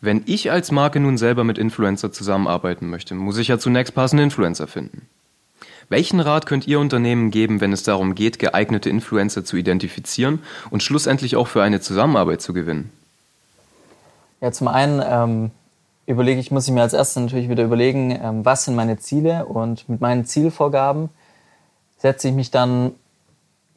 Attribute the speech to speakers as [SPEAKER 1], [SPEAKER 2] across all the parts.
[SPEAKER 1] Wenn ich als Marke nun selber mit Influencer zusammenarbeiten möchte, muss ich ja zunächst passende Influencer finden. Welchen Rat könnt ihr Unternehmen geben, wenn es darum geht, geeignete Influencer zu identifizieren und schlussendlich auch für eine Zusammenarbeit zu gewinnen?
[SPEAKER 2] Ja, zum einen ähm, überlege ich, muss ich mir als erstes natürlich wieder überlegen, ähm, was sind meine Ziele und mit meinen Zielvorgaben setze ich mich dann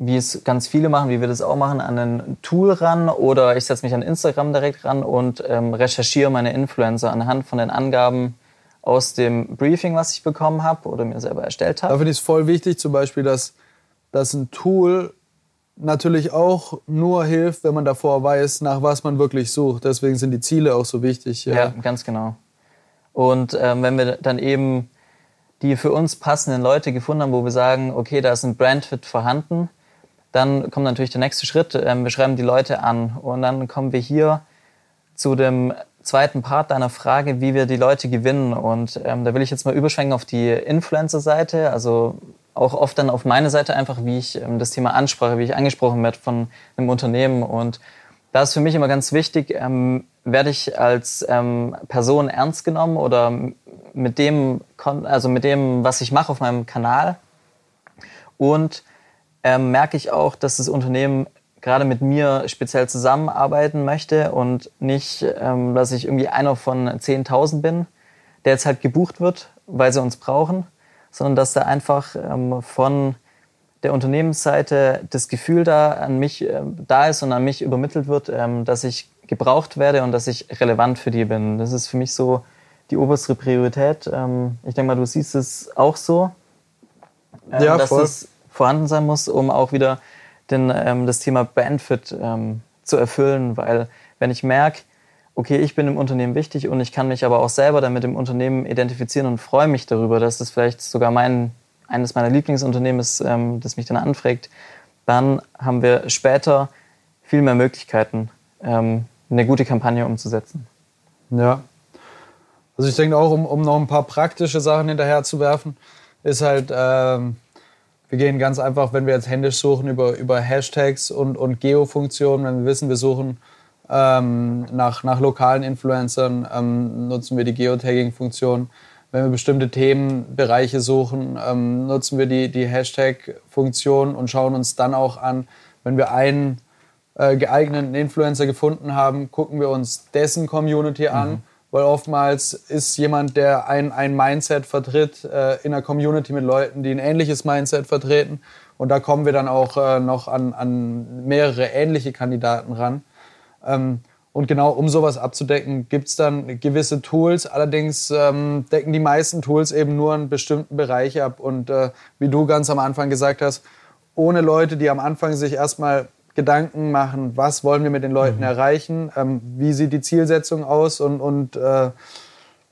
[SPEAKER 2] wie es ganz viele machen, wie wir das auch machen, an ein Tool ran oder ich setze mich an Instagram direkt ran und ähm, recherchiere meine Influencer anhand von den Angaben aus dem Briefing, was ich bekommen habe oder mir selber erstellt habe.
[SPEAKER 3] Da finde ich es voll wichtig, zum Beispiel, dass, dass ein Tool natürlich auch nur hilft, wenn man davor weiß, nach was man wirklich sucht. Deswegen sind die Ziele auch so wichtig.
[SPEAKER 2] Ja, ja ganz genau. Und ähm, wenn wir dann eben die für uns passenden Leute gefunden haben, wo wir sagen, okay, da ist ein Brandfit vorhanden, dann kommt natürlich der nächste Schritt. Ähm, wir schreiben die Leute an und dann kommen wir hier zu dem zweiten Part deiner Frage, wie wir die Leute gewinnen. Und ähm, da will ich jetzt mal überschwenken auf die Influencer-Seite, also auch oft dann auf meine Seite einfach, wie ich ähm, das Thema ansprache, wie ich angesprochen werde von einem Unternehmen. Und da ist für mich immer ganz wichtig, ähm, werde ich als ähm, Person ernst genommen oder mit dem, also mit dem, was ich mache auf meinem Kanal. Und ähm, merke ich auch, dass das Unternehmen gerade mit mir speziell zusammenarbeiten möchte und nicht, ähm, dass ich irgendwie einer von 10.000 bin, der jetzt halt gebucht wird, weil sie uns brauchen, sondern dass da einfach ähm, von der Unternehmensseite das Gefühl da an mich äh, da ist und an mich übermittelt wird, ähm, dass ich gebraucht werde und dass ich relevant für die bin. Das ist für mich so die oberste Priorität. Ähm, ich denke mal, du siehst es auch so.
[SPEAKER 3] Ähm, ja,
[SPEAKER 2] dass
[SPEAKER 3] voll.
[SPEAKER 2] es vorhanden sein muss, um auch wieder den, ähm, das Thema Benefit ähm, zu erfüllen. Weil wenn ich merke, okay, ich bin im Unternehmen wichtig und ich kann mich aber auch selber dann mit dem Unternehmen identifizieren und freue mich darüber, dass es vielleicht sogar mein, eines meiner Lieblingsunternehmen ist, ähm, das mich dann anfragt, dann haben wir später viel mehr Möglichkeiten, ähm, eine gute Kampagne umzusetzen.
[SPEAKER 3] Ja. Also ich denke auch, um, um noch ein paar praktische Sachen hinterher zu werfen, ist halt, ähm, wir gehen ganz einfach, wenn wir jetzt händisch suchen, über, über Hashtags und, und Geo-Funktionen. Wenn wir wissen, wir suchen ähm, nach, nach lokalen Influencern, ähm, nutzen wir die Geotagging-Funktion. Wenn wir bestimmte Themenbereiche suchen, ähm, nutzen wir die, die Hashtag-Funktion und schauen uns dann auch an, wenn wir einen äh, geeigneten Influencer gefunden haben, gucken wir uns dessen Community an. Mhm weil oftmals ist jemand, der ein, ein Mindset vertritt, äh, in einer Community mit Leuten, die ein ähnliches Mindset vertreten. Und da kommen wir dann auch äh, noch an, an mehrere ähnliche Kandidaten ran. Ähm, und genau um sowas abzudecken, gibt's dann gewisse Tools. Allerdings ähm, decken die meisten Tools eben nur einen bestimmten Bereich ab. Und äh, wie du ganz am Anfang gesagt hast, ohne Leute, die am Anfang sich erstmal Gedanken machen, was wollen wir mit den Leuten mhm. erreichen, ähm, wie sieht die Zielsetzung aus und, und äh,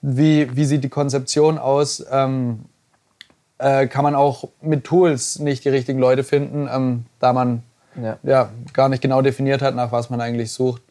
[SPEAKER 3] wie, wie sieht die Konzeption aus, ähm, äh, kann man auch mit Tools nicht die richtigen Leute finden, ähm, da man ja. ja. gar nicht genau definiert hat, nach was man eigentlich sucht.